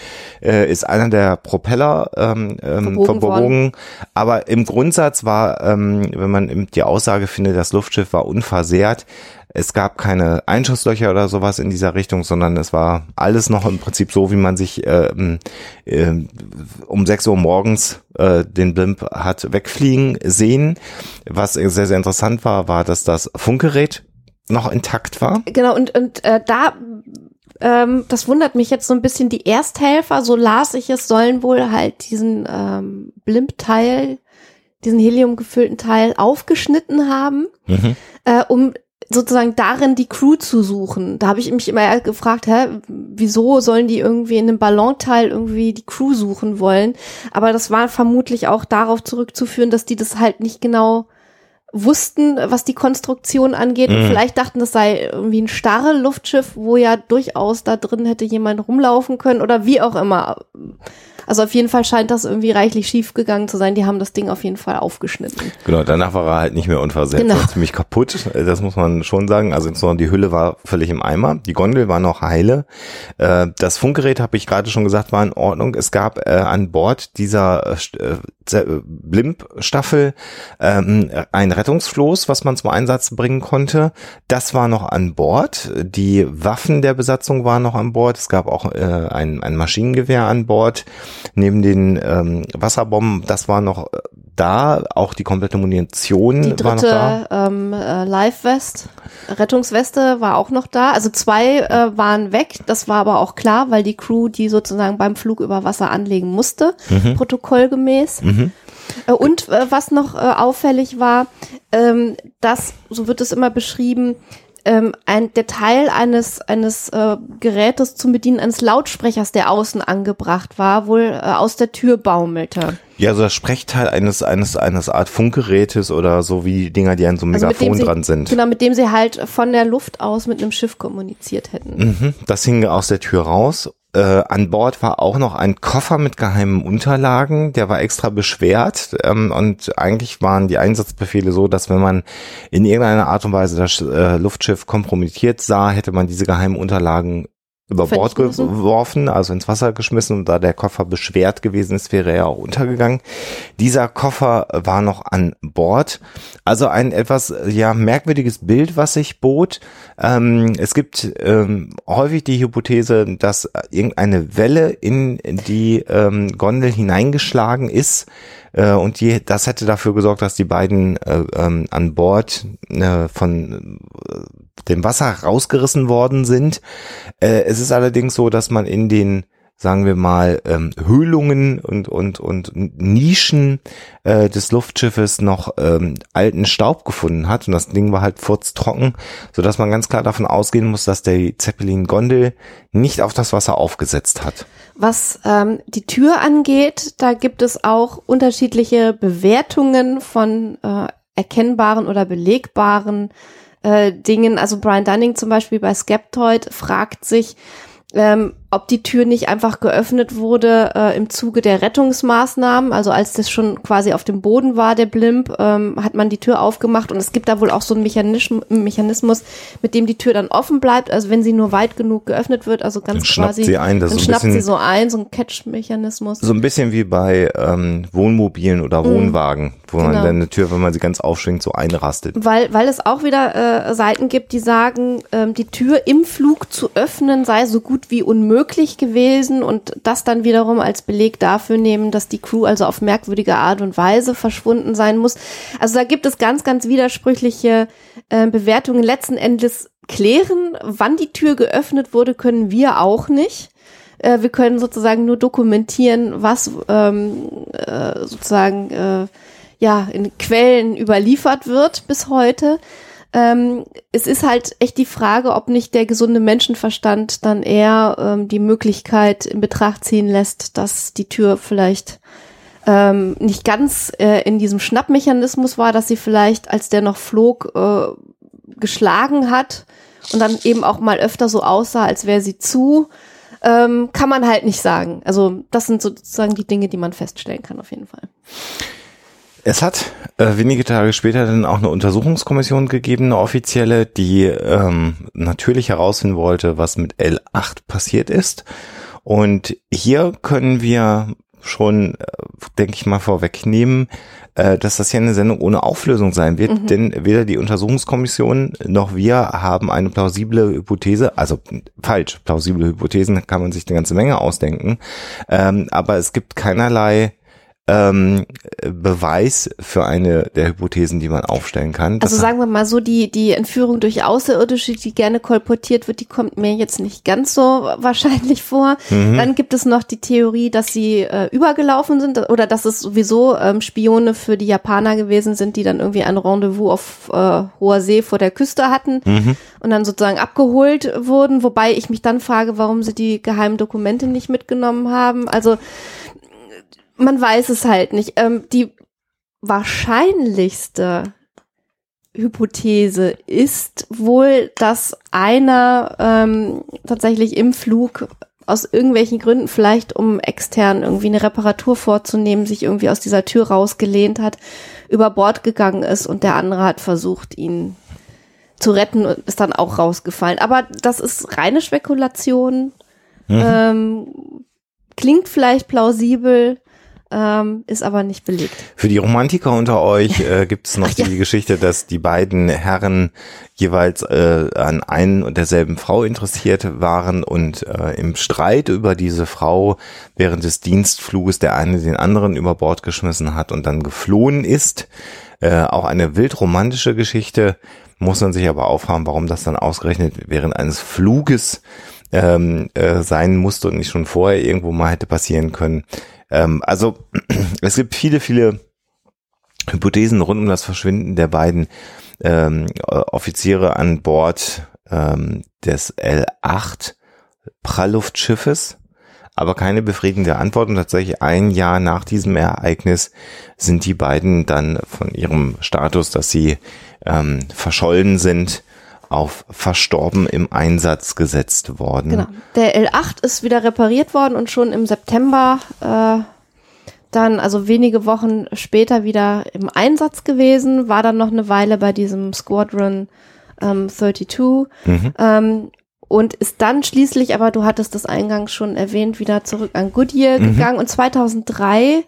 äh, ist einer der Propeller ähm, ähm, verbogen. verbogen. Aber im Grundsatz war, ähm, wenn man die Aussage findet, das Luftschiff war unversehrt, es gab keine Einschusslöcher oder sowas in dieser Richtung, sondern es war alles noch im Prinzip so, wie man sich äh, äh, um 6 Uhr morgens äh, den Blimp hat wegfliegen sehen. Was sehr, sehr interessant war, war, dass das Funkgerät noch intakt war. Genau, und, und äh, da ähm, das wundert mich jetzt so ein bisschen, die Ersthelfer, so las ich es, sollen wohl halt diesen ähm, Blimp-Teil, diesen heliumgefüllten Teil aufgeschnitten haben, mhm. äh, um sozusagen darin die Crew zu suchen. Da habe ich mich immer gefragt, hä, wieso sollen die irgendwie in einem Ballonteil irgendwie die Crew suchen wollen? Aber das war vermutlich auch darauf zurückzuführen, dass die das halt nicht genau wussten, was die Konstruktion angeht. Mhm. Und vielleicht dachten, das sei irgendwie ein starre Luftschiff, wo ja durchaus da drin hätte jemand rumlaufen können oder wie auch immer. Also auf jeden Fall scheint das irgendwie reichlich schief gegangen zu sein. Die haben das Ding auf jeden Fall aufgeschnitten. Genau, danach war er halt nicht mehr unversehrt. Genau. War ziemlich kaputt, das muss man schon sagen. Also insbesondere die Hülle war völlig im Eimer. Die Gondel war noch heile. Äh, das Funkgerät, habe ich gerade schon gesagt, war in Ordnung. Es gab äh, an Bord dieser äh, Blimp-Staffel ähm, ein Rettungsfloß, was man zum Einsatz bringen konnte. Das war noch an Bord. Die Waffen der Besatzung waren noch an Bord. Es gab auch ein, ein Maschinengewehr an Bord neben den ähm, Wasserbomben, das war noch äh, da, auch die komplette Munition die dritte, war noch da. Ähm, äh, Live-West, Rettungsweste war auch noch da. Also zwei äh, waren weg, das war aber auch klar, weil die Crew die sozusagen beim Flug über Wasser anlegen musste, mhm. protokollgemäß. Mhm. Äh, und äh, was noch äh, auffällig war, ähm, dass, so wird es immer beschrieben, ähm, ein der Teil eines eines äh, Gerätes zum Bedienen eines Lautsprechers, der außen angebracht war, wohl äh, aus der Tür baumelte. Ja, also das Sprechteil eines eines eines Art Funkgerätes oder so wie Dinger, die an so einem also Megafon sie, dran sind. Genau, mit dem sie halt von der Luft aus mit einem Schiff kommuniziert hätten. Mhm, das hing aus der Tür raus äh, an Bord war auch noch ein Koffer mit geheimen Unterlagen, der war extra beschwert. Ähm, und eigentlich waren die Einsatzbefehle so, dass wenn man in irgendeiner Art und Weise das äh, Luftschiff kompromittiert sah, hätte man diese geheimen Unterlagen über Bord geworfen, also ins Wasser geschmissen und da der Koffer beschwert gewesen ist, wäre er auch untergegangen. Dieser Koffer war noch an Bord. Also ein etwas ja merkwürdiges Bild, was sich bot. Ähm, es gibt ähm, häufig die Hypothese, dass irgendeine Welle in die ähm, Gondel hineingeschlagen ist äh, und die, das hätte dafür gesorgt, dass die beiden äh, ähm, an Bord äh, von äh, dem Wasser rausgerissen worden sind. Äh, es ist allerdings so, dass man in den sagen wir mal, ähm, Höhlungen und, und, und Nischen äh, des Luftschiffes noch ähm, alten Staub gefunden hat. Und das Ding war halt furztrocken, sodass man ganz klar davon ausgehen muss, dass der Zeppelin-Gondel nicht auf das Wasser aufgesetzt hat. Was ähm, die Tür angeht, da gibt es auch unterschiedliche Bewertungen von äh, erkennbaren oder belegbaren äh, Dingen. Also Brian Dunning zum Beispiel bei Skeptoid fragt sich, ähm, ob die Tür nicht einfach geöffnet wurde äh, im Zuge der Rettungsmaßnahmen. Also als das schon quasi auf dem Boden war, der Blimp, ähm, hat man die Tür aufgemacht und es gibt da wohl auch so einen Mechanismus, mit dem die Tür dann offen bleibt. Also wenn sie nur weit genug geöffnet wird, also ganz dann schnappt quasi, sie ein, das dann so schnappt sie so ein, so ein Catch-Mechanismus. So ein bisschen wie bei ähm, Wohnmobilen oder mhm. Wohnwagen, wo genau. man dann eine Tür, wenn man sie ganz aufschwingt, so einrastet. Weil, weil es auch wieder äh, Seiten gibt, die sagen, ähm, die Tür im Flug zu öffnen sei so gut wie unmöglich möglich gewesen und das dann wiederum als Beleg dafür nehmen, dass die Crew also auf merkwürdige Art und Weise verschwunden sein muss. Also da gibt es ganz, ganz widersprüchliche äh, Bewertungen. Letzten Endes klären, wann die Tür geöffnet wurde, können wir auch nicht. Äh, wir können sozusagen nur dokumentieren, was ähm, äh, sozusagen äh, ja in Quellen überliefert wird bis heute. Ähm, es ist halt echt die Frage, ob nicht der gesunde Menschenverstand dann eher ähm, die Möglichkeit in Betracht ziehen lässt, dass die Tür vielleicht ähm, nicht ganz äh, in diesem Schnappmechanismus war, dass sie vielleicht, als der noch flog, äh, geschlagen hat und dann eben auch mal öfter so aussah, als wäre sie zu, ähm, kann man halt nicht sagen. Also das sind sozusagen die Dinge, die man feststellen kann auf jeden Fall. Es hat äh, wenige Tage später dann auch eine Untersuchungskommission gegeben, eine offizielle, die ähm, natürlich herausfinden wollte, was mit L8 passiert ist. Und hier können wir schon, äh, denke ich mal, vorwegnehmen, äh, dass das hier eine Sendung ohne Auflösung sein wird, mhm. denn weder die Untersuchungskommission noch wir haben eine plausible Hypothese, also falsch, plausible Hypothesen kann man sich eine ganze Menge ausdenken, ähm, aber es gibt keinerlei ähm, Beweis für eine der Hypothesen, die man aufstellen kann. Also sagen wir mal so, die, die Entführung durch Außerirdische, die gerne kolportiert wird, die kommt mir jetzt nicht ganz so wahrscheinlich vor. Mhm. Dann gibt es noch die Theorie, dass sie äh, übergelaufen sind oder dass es sowieso ähm, Spione für die Japaner gewesen sind, die dann irgendwie ein Rendezvous auf äh, hoher See vor der Küste hatten mhm. und dann sozusagen abgeholt wurden. Wobei ich mich dann frage, warum sie die geheimen Dokumente nicht mitgenommen haben. Also man weiß es halt nicht. Ähm, die wahrscheinlichste Hypothese ist wohl, dass einer ähm, tatsächlich im Flug aus irgendwelchen Gründen, vielleicht um extern irgendwie eine Reparatur vorzunehmen, sich irgendwie aus dieser Tür rausgelehnt hat, über Bord gegangen ist und der andere hat versucht, ihn zu retten und ist dann auch rausgefallen. Aber das ist reine Spekulation. Mhm. Ähm, klingt vielleicht plausibel, ähm, ist aber nicht belegt. Für die Romantiker unter euch äh, gibt es noch Ach, die ja. Geschichte, dass die beiden Herren jeweils äh, an einen und derselben Frau interessiert waren und äh, im Streit über diese Frau während des Dienstfluges der eine den anderen über Bord geschmissen hat und dann geflohen ist. Äh, auch eine wildromantische Geschichte, muss man sich aber aufhaben, warum das dann ausgerechnet während eines Fluges ähm, äh, sein musste und nicht schon vorher irgendwo mal hätte passieren können. Ähm, also es gibt viele, viele Hypothesen rund um das Verschwinden der beiden ähm, Offiziere an Bord ähm, des L8 Praluftschiffes, aber keine befriedigende Antwort. Und tatsächlich ein Jahr nach diesem Ereignis sind die beiden dann von ihrem Status, dass sie ähm, verschollen sind, auf verstorben im Einsatz gesetzt worden. Genau. Der L8 ist wieder repariert worden und schon im September äh, dann, also wenige Wochen später wieder im Einsatz gewesen, war dann noch eine Weile bei diesem Squadron ähm, 32 mhm. ähm, und ist dann schließlich, aber du hattest das eingangs schon erwähnt, wieder zurück an Goodyear mhm. gegangen und 2003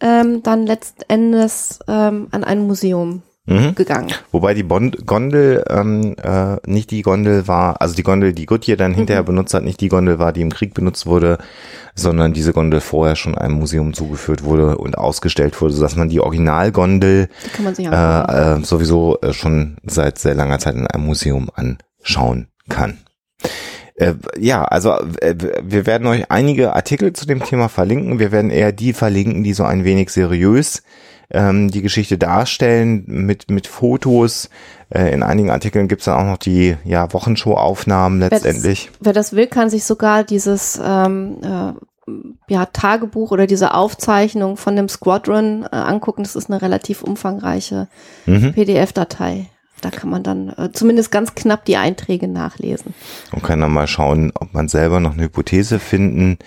ähm, dann letztendes ähm, an ein Museum mhm. gegangen. Wobei die Bond Gondel ähm, äh, nicht die Gondel war, also die Gondel, die Goodyear dann hinterher mhm. benutzt hat, nicht die Gondel war, die im Krieg benutzt wurde, sondern diese Gondel vorher schon einem Museum zugeführt wurde und ausgestellt wurde, sodass man die Originalgondel äh, äh, sowieso äh, schon seit sehr langer Zeit in einem Museum anschauen kann. Äh, ja, also äh, wir werden euch einige Artikel zu dem Thema verlinken. Wir werden eher die verlinken, die so ein wenig seriös ähm, die Geschichte darstellen mit, mit Fotos. Äh, in einigen Artikeln gibt es dann auch noch die ja, Wochenshow-Aufnahmen letztendlich. Wer das, wer das, will, kann sich sogar dieses ähm, äh, ja, Tagebuch oder diese Aufzeichnung von dem Squadron äh, angucken. Das ist eine relativ umfangreiche mhm. PDF-Datei. Da kann man dann äh, zumindest ganz knapp die Einträge nachlesen. Und kann dann mal schauen, ob man selber noch eine Hypothese finden.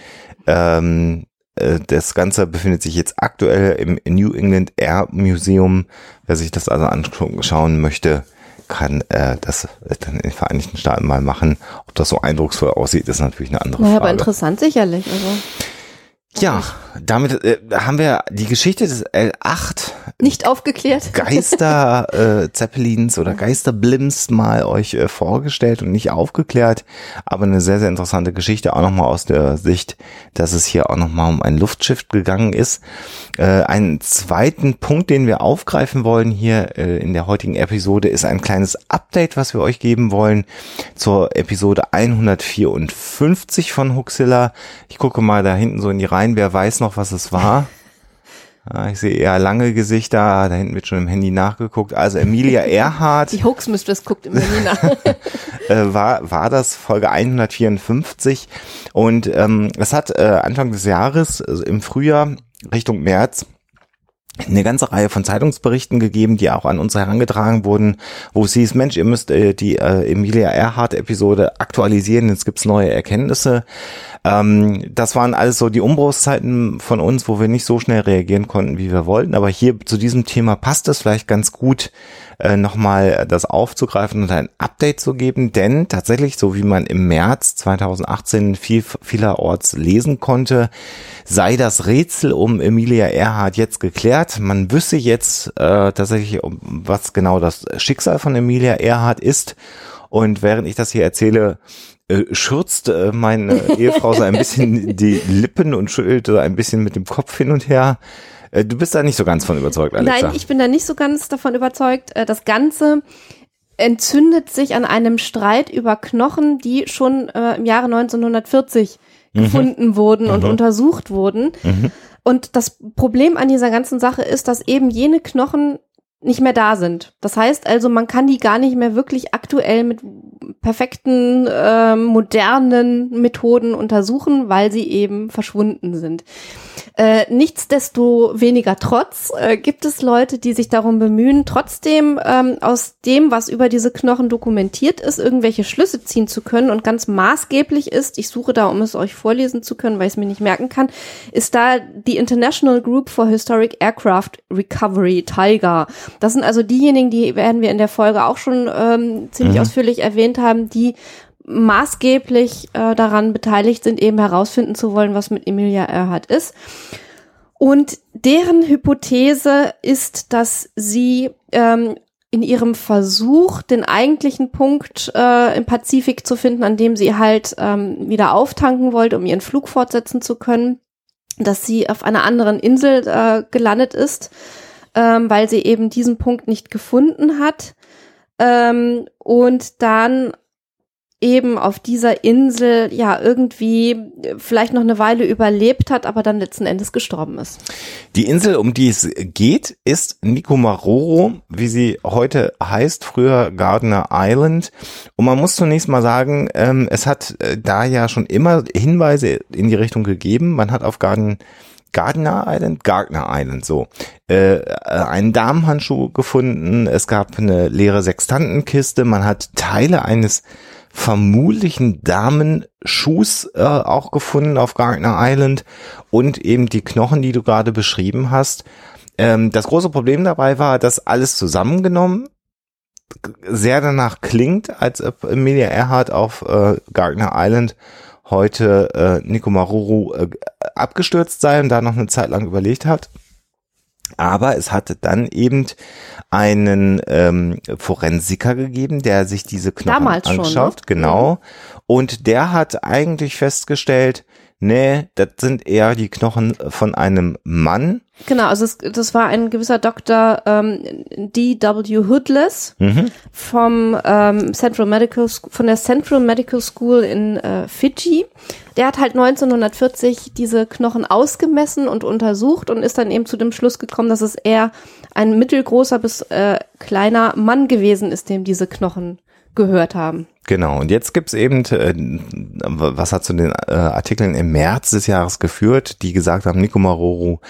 Ähm, äh, das Ganze befindet sich jetzt aktuell im New England Air Museum. Wer sich das also anschauen möchte, kann äh, das dann in den Vereinigten Staaten mal machen. Ob das so eindrucksvoll aussieht, ist natürlich eine andere naja, Frage. aber interessant sicherlich. Also. Ja, damit äh, haben wir die Geschichte des L8 nicht aufgeklärt. Geister äh, Zeppelins oder Geisterblimps mal euch äh, vorgestellt und nicht aufgeklärt, aber eine sehr sehr interessante Geschichte auch nochmal aus der Sicht, dass es hier auch nochmal um ein Luftschiff gegangen ist. Äh, einen zweiten Punkt, den wir aufgreifen wollen hier äh, in der heutigen Episode, ist ein kleines Update, was wir euch geben wollen zur Episode 154 von Huxilla. Ich gucke mal da hinten so in die Reihe rein. Wer weiß noch, was es war? Ich sehe eher lange Gesichter. Da hinten wird schon im Handy nachgeguckt. Also Emilia Earhart. Die Hoax Mistress guckt im Handy nach. äh, war, war das Folge 154. Und ähm, es hat äh, Anfang des Jahres, also im Frühjahr, Richtung März eine ganze Reihe von Zeitungsberichten gegeben, die auch an uns herangetragen wurden, wo es hieß, Mensch, ihr müsst äh, die äh, Emilia Earhart-Episode aktualisieren, jetzt gibt's neue Erkenntnisse. Ähm, das waren alles so die Umbruchszeiten von uns, wo wir nicht so schnell reagieren konnten, wie wir wollten. Aber hier zu diesem Thema passt es vielleicht ganz gut, äh, nochmal das aufzugreifen und ein Update zu geben, denn tatsächlich, so wie man im März 2018 viel, vielerorts lesen konnte, sei das Rätsel um Emilia Earhart jetzt geklärt. Man wüsste jetzt äh, tatsächlich, was genau das Schicksal von Emilia Earhart ist. Und während ich das hier erzähle, äh, schürzt äh, meine Ehefrau so ein bisschen die Lippen und schüttelt so ein bisschen mit dem Kopf hin und her. Äh, du bist da nicht so ganz von überzeugt, Alexa. Nein, ich bin da nicht so ganz davon überzeugt. Äh, das Ganze entzündet sich an einem Streit über Knochen, die schon äh, im Jahre 1940 mhm. gefunden wurden mhm. und untersucht wurden. Mhm. Und das Problem an dieser ganzen Sache ist, dass eben jene Knochen nicht mehr da sind. Das heißt also, man kann die gar nicht mehr wirklich aktuell mit perfekten, äh, modernen Methoden untersuchen, weil sie eben verschwunden sind. Äh, nichtsdestoweniger trotz äh, gibt es Leute, die sich darum bemühen, trotzdem ähm, aus dem, was über diese Knochen dokumentiert ist, irgendwelche Schlüsse ziehen zu können. Und ganz maßgeblich ist, ich suche da, um es euch vorlesen zu können, weil ich es mir nicht merken kann, ist da die International Group for Historic Aircraft Recovery, Tiger. Das sind also diejenigen, die werden wir in der Folge auch schon ähm, ziemlich mhm. ausführlich erwähnt haben, die maßgeblich äh, daran beteiligt sind, eben herausfinden zu wollen, was mit Emilia Earhart ist. Und deren Hypothese ist, dass sie ähm, in ihrem Versuch, den eigentlichen Punkt äh, im Pazifik zu finden, an dem sie halt ähm, wieder auftanken wollte, um ihren Flug fortsetzen zu können, dass sie auf einer anderen Insel äh, gelandet ist, ähm, weil sie eben diesen Punkt nicht gefunden hat. Ähm, und dann eben auf dieser Insel ja irgendwie vielleicht noch eine Weile überlebt hat, aber dann letzten Endes gestorben ist. Die Insel, um die es geht, ist Nikomaroro, wie sie heute heißt, früher Gardner Island. Und man muss zunächst mal sagen, ähm, es hat äh, da ja schon immer Hinweise in die Richtung gegeben. Man hat auf Garden Gardner Island, Gardner Island, so, äh, äh, einen Damenhandschuh gefunden. Es gab eine leere Sextantenkiste. Man hat Teile eines vermutlichen Damenschuhs äh, auch gefunden auf Gardner Island und eben die Knochen, die du gerade beschrieben hast. Ähm, das große Problem dabei war, dass alles zusammengenommen sehr danach klingt, als ob Emilia Earhart auf äh, Gardner Island heute äh, Nico Maruru äh, abgestürzt sei und da noch eine Zeit lang überlegt hat. Aber es hatte dann eben einen ähm, Forensiker gegeben, der sich diese Knochen Damals angeschaut, schon, ne? genau. Und der hat eigentlich festgestellt, nee, das sind eher die Knochen von einem Mann. Genau, also es, das war ein gewisser Dr. Ähm, D.W. Hoodless mhm. vom ähm, Central Medical von der Central Medical School in äh, Fiji. Der hat halt 1940 diese Knochen ausgemessen und untersucht und ist dann eben zu dem Schluss gekommen, dass es eher ein mittelgroßer bis äh, kleiner Mann gewesen ist, dem diese Knochen gehört haben. Genau, und jetzt gibt's eben, äh, was hat zu den äh, Artikeln im März des Jahres geführt, die gesagt haben, Nico Maroro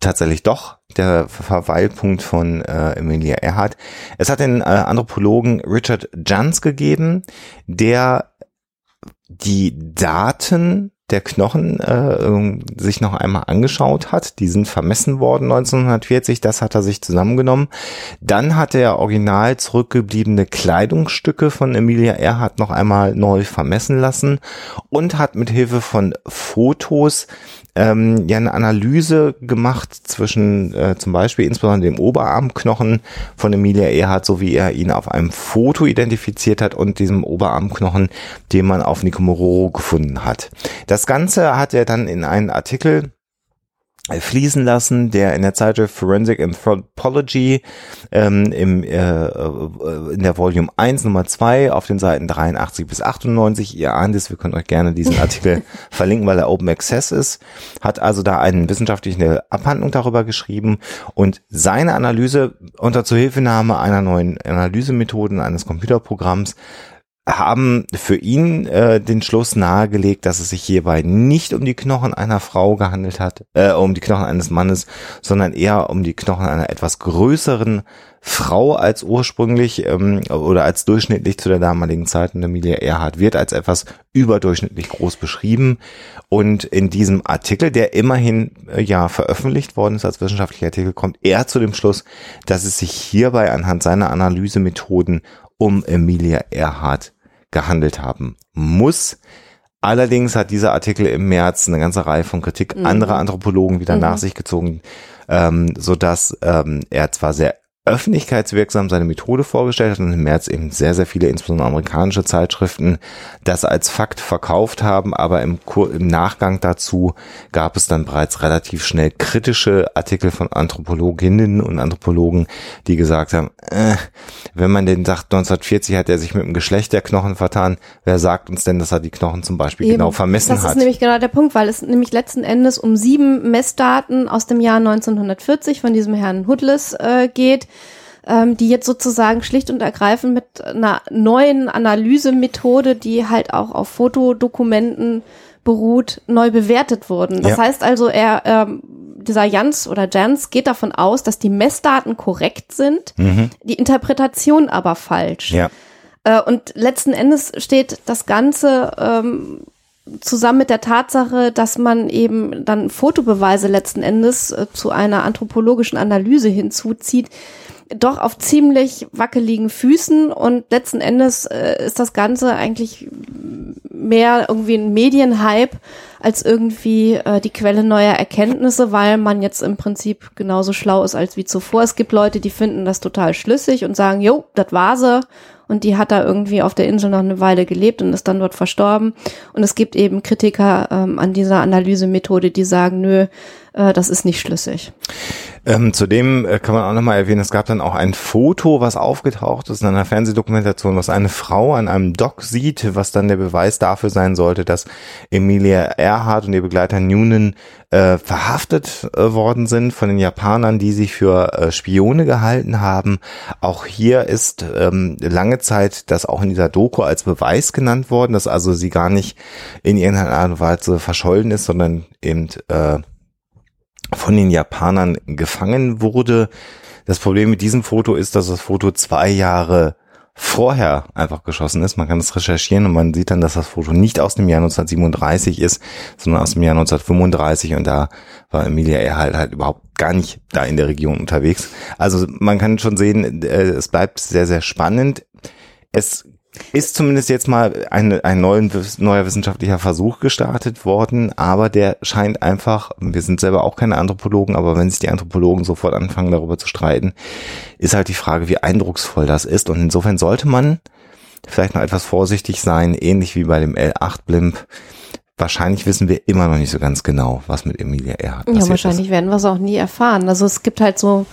tatsächlich doch der Verweilpunkt von äh, Emilia Earhart. Es hat den äh, Anthropologen Richard Jans gegeben, der die Daten der Knochen äh, sich noch einmal angeschaut hat. Die sind vermessen worden 1940, das hat er sich zusammengenommen. Dann hat er original zurückgebliebene Kleidungsstücke von Emilia Earhart noch einmal neu vermessen lassen und hat mit Hilfe von Fotos ähm, ja eine Analyse gemacht zwischen äh, zum Beispiel insbesondere dem Oberarmknochen von Emilia Earhart, so wie er ihn auf einem Foto identifiziert hat und diesem Oberarmknochen, den man auf Nikomoro gefunden hat. Das Ganze hat er dann in einen Artikel fließen lassen, der in der Zeitschrift Forensic Anthropology ähm, im, äh, äh, in der Volume 1 Nummer 2 auf den Seiten 83 bis 98, ihr ahnt es, wir können euch gerne diesen Artikel verlinken, weil er Open Access ist, hat also da eine wissenschaftliche Abhandlung darüber geschrieben. Und seine Analyse unter Zuhilfenahme einer neuen Analysemethoden eines Computerprogramms haben für ihn äh, den Schluss nahegelegt, dass es sich hierbei nicht um die Knochen einer Frau gehandelt hat, äh, um die Knochen eines Mannes, sondern eher um die Knochen einer etwas größeren Frau als ursprünglich ähm, oder als durchschnittlich zu der damaligen Zeit. Und Emilia Earhart wird als etwas überdurchschnittlich groß beschrieben. Und in diesem Artikel, der immerhin äh, ja veröffentlicht worden ist als wissenschaftlicher Artikel, kommt er zu dem Schluss, dass es sich hierbei anhand seiner Analysemethoden um Emilia Earhart gehandelt haben muss. Allerdings hat dieser Artikel im März eine ganze Reihe von Kritik mhm. anderer Anthropologen wieder mhm. nach sich gezogen, ähm, so dass ähm, er zwar sehr öffentlichkeitswirksam seine Methode vorgestellt hat und im März eben sehr, sehr viele, insbesondere amerikanische Zeitschriften, das als Fakt verkauft haben, aber im, im Nachgang dazu gab es dann bereits relativ schnell kritische Artikel von Anthropologinnen und Anthropologen, die gesagt haben, äh, wenn man den sagt, 1940 hat er sich mit dem Geschlecht der Knochen vertan, wer sagt uns denn, dass er die Knochen zum Beispiel Eben. genau vermessen hat? Das ist nämlich genau der Punkt, weil es nämlich letzten Endes um sieben Messdaten aus dem Jahr 1940 von diesem Herrn Hudlis äh, geht, ähm, die jetzt sozusagen schlicht und ergreifend mit einer neuen Analysemethode, die halt auch auf Fotodokumenten beruht, neu bewertet wurden. Das ja. heißt also, er, ähm, dieser Jans oder Jans geht davon aus, dass die Messdaten korrekt sind, mhm. die Interpretation aber falsch. Ja. Äh, und letzten Endes steht das Ganze ähm, zusammen mit der Tatsache, dass man eben dann Fotobeweise letzten Endes äh, zu einer anthropologischen Analyse hinzuzieht, doch auf ziemlich wackeligen Füßen und letzten Endes äh, ist das Ganze eigentlich mehr irgendwie ein Medienhype als irgendwie äh, die Quelle neuer Erkenntnisse, weil man jetzt im Prinzip genauso schlau ist als wie zuvor. Es gibt Leute, die finden das total schlüssig und sagen, jo, das war sie und die hat da irgendwie auf der Insel noch eine Weile gelebt und ist dann dort verstorben. Und es gibt eben Kritiker ähm, an dieser Analysemethode, die sagen, nö, äh, das ist nicht schlüssig. Ähm, zudem äh, kann man auch nochmal erwähnen, es gab dann auch ein Foto, was aufgetaucht ist in einer Fernsehdokumentation, was eine Frau an einem Dock sieht, was dann der Beweis dafür sein sollte, dass Emilia Earhart und ihr Begleiter Noonan äh, verhaftet äh, worden sind von den Japanern, die sich für äh, Spione gehalten haben. Auch hier ist ähm, lange Zeit das auch in dieser Doku als Beweis genannt worden, dass also sie gar nicht in irgendeiner Art und Weise verschollen ist, sondern eben äh, von den Japanern gefangen wurde. Das Problem mit diesem Foto ist, dass das Foto zwei Jahre vorher einfach geschossen ist. Man kann es recherchieren und man sieht dann, dass das Foto nicht aus dem Jahr 1937 ist, sondern aus dem Jahr 1935 und da war Emilia Earhart halt überhaupt gar nicht da in der Region unterwegs. Also man kann schon sehen, äh, es bleibt sehr, sehr spannend. Es ist zumindest jetzt mal ein, ein neuen, neuer wissenschaftlicher Versuch gestartet worden, aber der scheint einfach, wir sind selber auch keine Anthropologen, aber wenn sich die Anthropologen sofort anfangen, darüber zu streiten, ist halt die Frage, wie eindrucksvoll das ist. Und insofern sollte man vielleicht noch etwas vorsichtig sein, ähnlich wie bei dem L8 Blimp. Wahrscheinlich wissen wir immer noch nicht so ganz genau, was mit Emilia Earhart passiert Ja, wahrscheinlich ist. werden wir es auch nie erfahren. Also es gibt halt so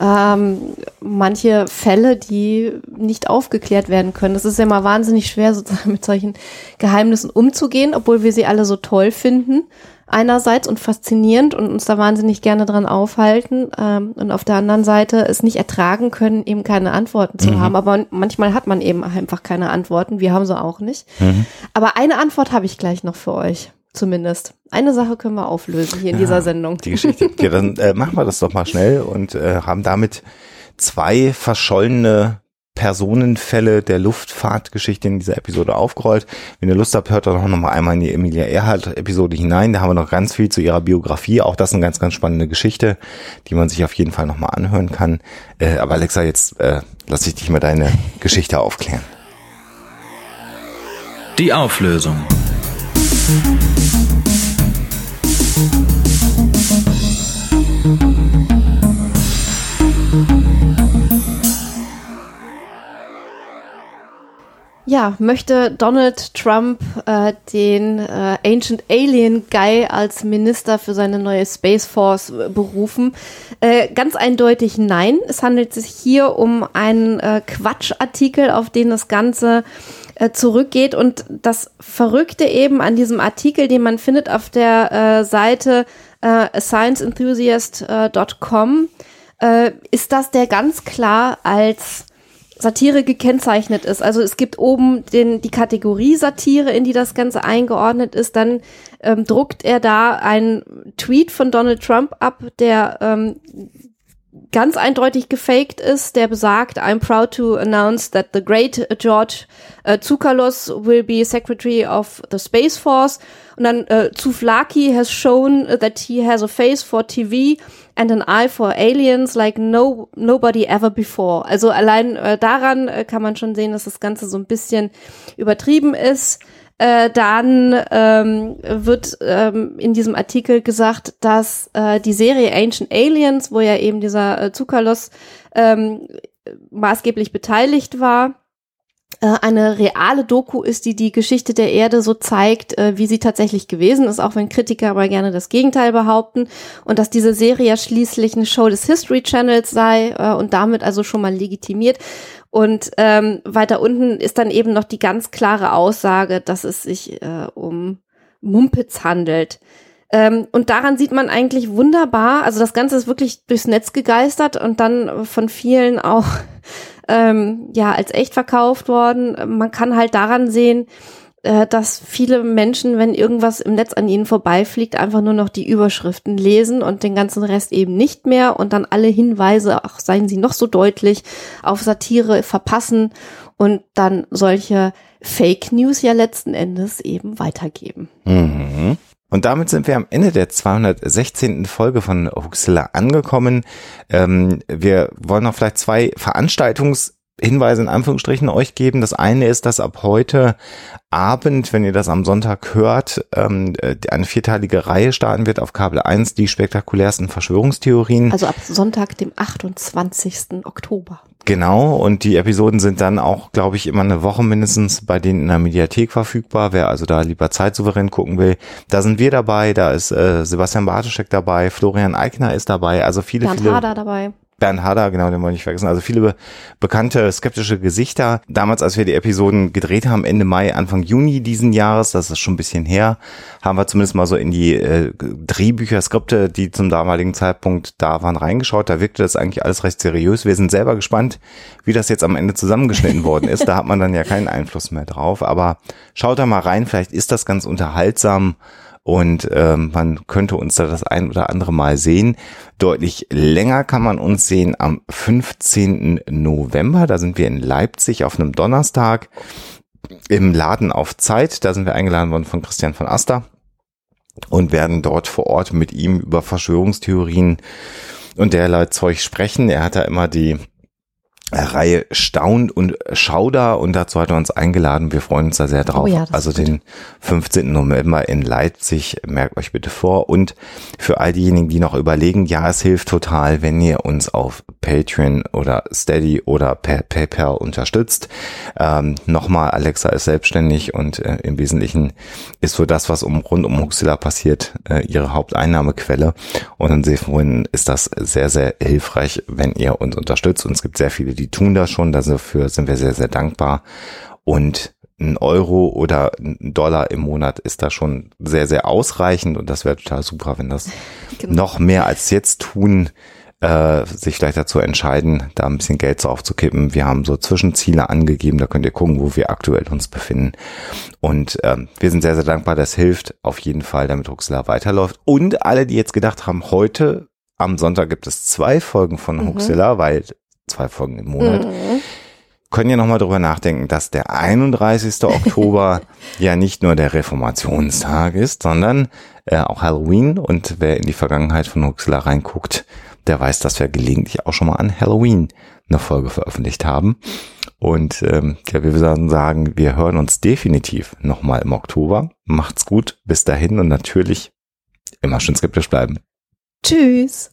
ähm, manche Fälle, die nicht aufgeklärt werden können. Es ist ja mal wahnsinnig schwer, sozusagen mit solchen Geheimnissen umzugehen, obwohl wir sie alle so toll finden. Einerseits und faszinierend und uns da wahnsinnig gerne dran aufhalten ähm, und auf der anderen Seite es nicht ertragen können, eben keine Antworten zu mhm. haben. Aber manchmal hat man eben einfach keine Antworten. Wir haben sie auch nicht. Mhm. Aber eine Antwort habe ich gleich noch für euch. Zumindest. Eine Sache können wir auflösen hier in ja, dieser Sendung. Die Geschichte. Ja, dann äh, machen wir das doch mal schnell und äh, haben damit zwei verschollene Personenfälle der Luftfahrtgeschichte in dieser Episode aufgerollt. Wenn ihr Lust habt, hört doch noch mal einmal in die Emilia Earhart Episode hinein. Da haben wir noch ganz viel zu ihrer Biografie. Auch das ist eine ganz, ganz spannende Geschichte, die man sich auf jeden Fall noch mal anhören kann. Äh, aber Alexa, jetzt äh, lass ich dich mal deine Geschichte aufklären. Die Auflösung. Ja, möchte Donald Trump äh, den äh, Ancient Alien Guy als Minister für seine neue Space Force äh, berufen? Äh, ganz eindeutig nein. Es handelt sich hier um einen äh, Quatschartikel, auf den das Ganze zurückgeht. Und das Verrückte eben an diesem Artikel, den man findet auf der äh, Seite äh, scienceenthusiast.com, äh, ist, dass der ganz klar als Satire gekennzeichnet ist. Also es gibt oben den, die Kategorie Satire, in die das Ganze eingeordnet ist. Dann ähm, druckt er da einen Tweet von Donald Trump ab, der ähm, ganz eindeutig gefaked ist, der besagt, I'm proud to announce that the great George uh, Tsoukalos will be Secretary of the Space Force. Und dann uh, Zuflaki has shown that he has a face for TV and an eye for aliens like no nobody ever before. Also allein äh, daran äh, kann man schon sehen, dass das Ganze so ein bisschen übertrieben ist. Äh, dann ähm, wird ähm, in diesem Artikel gesagt, dass äh, die Serie Ancient Aliens, wo ja eben dieser äh, Zukalos ähm, maßgeblich beteiligt war, äh, eine reale Doku ist, die die Geschichte der Erde so zeigt, äh, wie sie tatsächlich gewesen ist, auch wenn Kritiker aber gerne das Gegenteil behaupten und dass diese Serie ja schließlich eine Show des History Channels sei äh, und damit also schon mal legitimiert. Und ähm, weiter unten ist dann eben noch die ganz klare Aussage, dass es sich äh, um Mumpitz handelt. Ähm, und daran sieht man eigentlich wunderbar, also das Ganze ist wirklich durchs Netz gegeistert und dann von vielen auch ähm, ja als echt verkauft worden. Man kann halt daran sehen, dass viele Menschen, wenn irgendwas im Netz an ihnen vorbeifliegt, einfach nur noch die Überschriften lesen und den ganzen Rest eben nicht mehr und dann alle Hinweise, auch seien sie noch so deutlich, auf Satire verpassen und dann solche Fake News ja letzten Endes eben weitergeben. Mhm. Und damit sind wir am Ende der 216. Folge von Huxilla angekommen. Ähm, wir wollen noch vielleicht zwei Veranstaltungs Hinweise in Anführungsstrichen euch geben. Das eine ist, dass ab heute Abend, wenn ihr das am Sonntag hört, ähm, eine vierteilige Reihe starten wird auf Kabel 1, die spektakulärsten Verschwörungstheorien. Also ab Sonntag, dem 28. Oktober. Genau, und die Episoden sind dann auch, glaube ich, immer eine Woche mindestens bei denen in der Mediathek verfügbar. Wer also da lieber zeitsouverän gucken will, da sind wir dabei, da ist äh, Sebastian Bartoschek dabei, Florian Eigner ist dabei, also viele, Bernd viele. Hader dabei. Bernd Hader, genau, den wollte ich vergessen. Also viele be bekannte skeptische Gesichter. Damals, als wir die Episoden gedreht haben, Ende Mai, Anfang Juni diesen Jahres, das ist schon ein bisschen her, haben wir zumindest mal so in die äh, Drehbücher, Skripte, die zum damaligen Zeitpunkt da waren, reingeschaut. Da wirkte das eigentlich alles recht seriös. Wir sind selber gespannt, wie das jetzt am Ende zusammengeschnitten worden ist. Da hat man dann ja keinen Einfluss mehr drauf. Aber schaut da mal rein, vielleicht ist das ganz unterhaltsam und ähm, man könnte uns da das ein oder andere Mal sehen. Deutlich länger kann man uns sehen am 15. November. Da sind wir in Leipzig auf einem Donnerstag im Laden auf Zeit. Da sind wir eingeladen worden von Christian von Aster und werden dort vor Ort mit ihm über Verschwörungstheorien und derlei Zeug sprechen. Er hat da immer die Reihe Staun und Schauder und dazu hat er uns eingeladen. Wir freuen uns da sehr drauf. Oh ja, also den 15. November in Leipzig, merkt euch bitte vor. Und für all diejenigen, die noch überlegen, ja, es hilft total, wenn ihr uns auf Patreon oder Steady oder per PayPal unterstützt. Ähm, Nochmal, Alexa ist selbstständig und äh, im Wesentlichen ist so das, was um rund um Huxilla passiert, äh, ihre Haupteinnahmequelle. Und insofern ist das sehr, sehr hilfreich, wenn ihr uns unterstützt. Und es gibt sehr viele, die tun das schon. Dafür sind wir sehr, sehr dankbar. Und ein Euro oder ein Dollar im Monat ist da schon sehr, sehr ausreichend. Und das wäre total super, wenn das genau. noch mehr als jetzt tun, äh, sich vielleicht dazu entscheiden, da ein bisschen Geld drauf zu kippen. Wir haben so Zwischenziele angegeben, da könnt ihr gucken, wo wir aktuell uns befinden. Und ähm, wir sind sehr, sehr dankbar, das hilft auf jeden Fall, damit Huxler weiterläuft. Und alle, die jetzt gedacht haben, heute am Sonntag gibt es zwei Folgen von mhm. Huxilla, weil zwei Folgen im Monat. Mhm. Können ja nochmal drüber nachdenken, dass der 31. Oktober ja nicht nur der Reformationstag ist, sondern äh, auch Halloween. Und wer in die Vergangenheit von Huxler reinguckt, der weiß, dass wir gelegentlich auch schon mal an Halloween eine Folge veröffentlicht haben. Und ähm, ja, wir würden sagen, wir hören uns definitiv nochmal im Oktober. Macht's gut, bis dahin und natürlich immer schön skeptisch bleiben. Tschüss.